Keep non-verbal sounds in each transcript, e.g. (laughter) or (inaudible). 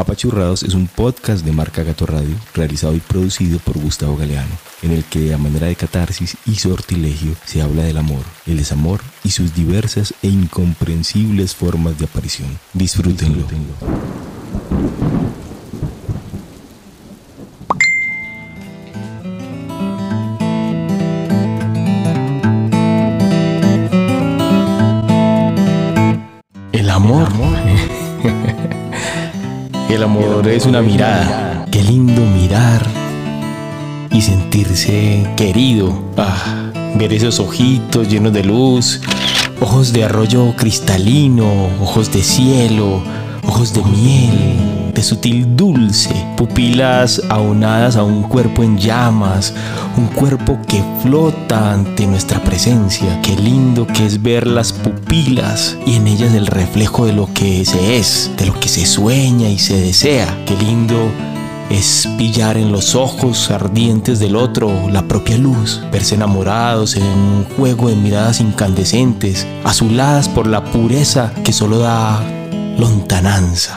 Apachurrados es un podcast de marca Gato Radio, realizado y producido por Gustavo Galeano, en el que a manera de catarsis y sortilegio se habla del amor, el desamor y sus diversas e incomprensibles formas de aparición. Disfrútenlo. El amor. El amor (laughs) es una mirada. Qué lindo mirar y sentirse querido. Ah, ver esos ojitos llenos de luz, ojos de arroyo cristalino, ojos de cielo, ojos de miel, de sutil dulce, pupilas aunadas a un cuerpo en llamas, un cuerpo que flota ante nuestra presencia. Qué lindo que es ver las pupilas y en ellas el reflejo de lo que se es, de lo que se sueña y se desea. Qué lindo es pillar en los ojos ardientes del otro la propia luz, verse enamorados en un juego de miradas incandescentes, azuladas por la pureza que solo da lontananza.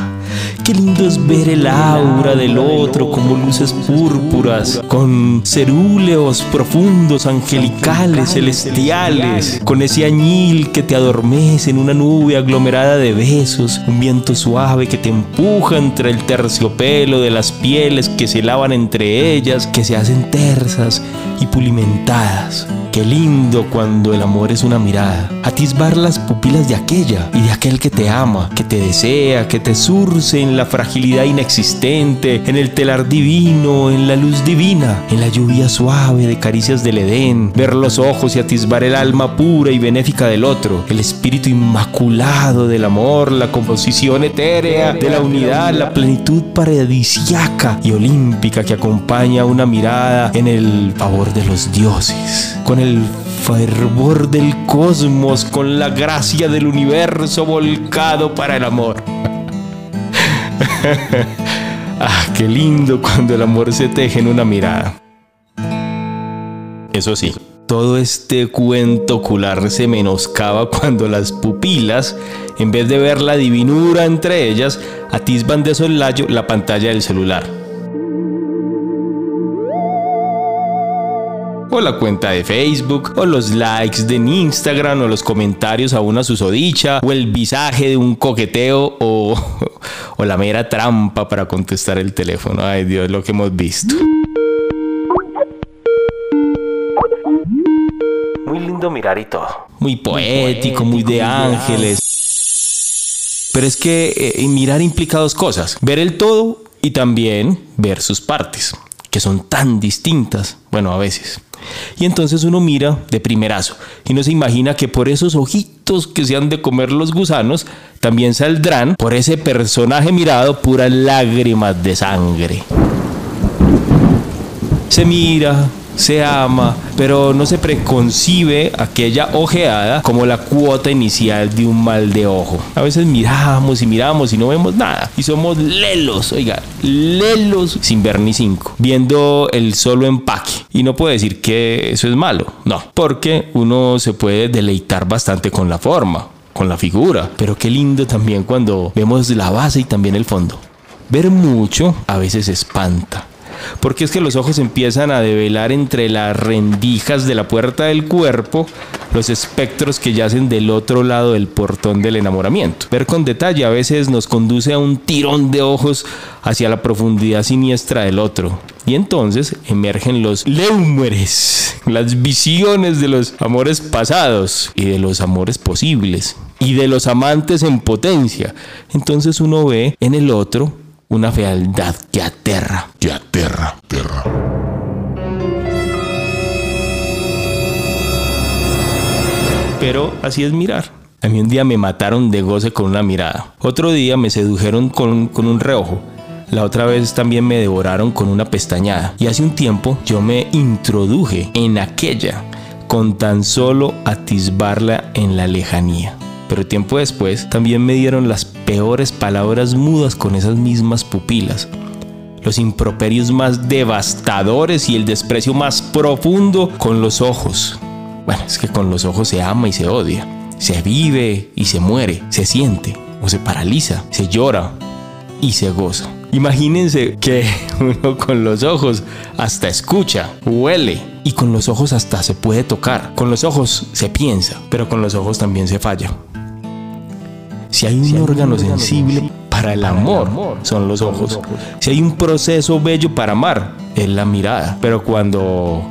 Qué lindo es ver el aura del otro como luces púrpuras, con cerúleos profundos, angelicales, celestiales, con ese añil que te adormece en una nube aglomerada de besos, un viento suave que te empuja entre el terciopelo de las pieles que se lavan entre ellas, que se hacen tersas y pulimentadas. Qué lindo cuando el amor es una mirada. Atisbar las pupilas de aquella y de aquel que te ama, que te desea, que te surce en la fragilidad inexistente, en el telar divino, en la luz divina, en la lluvia suave de caricias del Edén. Ver los ojos y atisbar el alma pura y benéfica del otro, el espíritu inmaculado del amor, la composición etérea de la unidad, la plenitud paradisiaca y olímpica que acompaña una mirada en el favor de los dioses. Con el fervor del cosmos, con la gracia del universo volcado para el amor. (laughs) ah, qué lindo cuando el amor se teje en una mirada. Eso sí, todo este cuento ocular se menoscaba cuando las pupilas, en vez de ver la divinura entre ellas, atisban de soslayo la pantalla del celular. O la cuenta de Facebook, o los likes de Instagram, o los comentarios a una susodicha, o el visaje de un coqueteo, o, (laughs) o la mera trampa para contestar el teléfono. Ay Dios, lo que hemos visto. Muy lindo mirar y todo. Muy poético, muy de ángeles. Pero es que eh, mirar implica dos cosas. Ver el todo y también ver sus partes, que son tan distintas. Bueno, a veces. Y entonces uno mira de primerazo y no se imagina que por esos ojitos que se han de comer los gusanos también saldrán por ese personaje mirado puras lágrimas de sangre. Se mira, se ama, pero no se preconcibe aquella ojeada como la cuota inicial de un mal de ojo. A veces miramos y miramos y no vemos nada. Y somos lelos, oiga, lelos sin ver ni cinco, viendo el solo empaque. Y no puedo decir que eso es malo, no, porque uno se puede deleitar bastante con la forma, con la figura. Pero qué lindo también cuando vemos la base y también el fondo. Ver mucho a veces espanta porque es que los ojos empiezan a develar entre las rendijas de la puerta del cuerpo los espectros que yacen del otro lado del portón del enamoramiento. Ver con detalle a veces nos conduce a un tirón de ojos hacia la profundidad siniestra del otro. Y entonces emergen los leumores, las visiones de los amores pasados y de los amores posibles y de los amantes en potencia. Entonces uno ve en el otro una fealdad. Que aterra, así es mirar. A mí un día me mataron de goce con una mirada. Otro día me sedujeron con, con un reojo. La otra vez también me devoraron con una pestañada. Y hace un tiempo yo me introduje en aquella con tan solo atisbarla en la lejanía. Pero tiempo después también me dieron las peores palabras mudas con esas mismas pupilas. Los improperios más devastadores y el desprecio más profundo con los ojos. Bueno, es que con los ojos se ama y se odia. Se vive y se muere. Se siente o se paraliza. Se llora y se goza. Imagínense que (laughs) uno con los ojos hasta escucha, huele y con los ojos hasta se puede tocar. Con los ojos se piensa, pero con los ojos también se falla. Si hay un órgano sensible para el amor, son los ojos. Si hay un proceso bello para amar, es la mirada. Pero cuando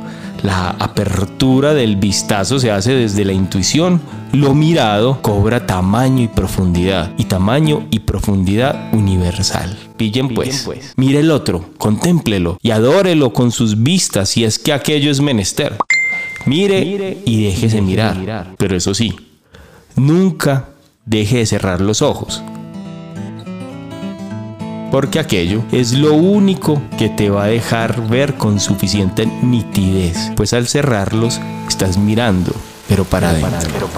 la apertura del vistazo se hace desde la intuición. Lo mirado cobra tamaño y profundidad. Y tamaño y profundidad universal. Pillen pues. pues. Mire el otro, contémplelo y adórelo con sus vistas si es que aquello es menester. Mire y déjese mirar. Pero eso sí, nunca deje de cerrar los ojos porque aquello es lo único que te va a dejar ver con suficiente nitidez, pues al cerrarlos estás mirando, pero para adentro.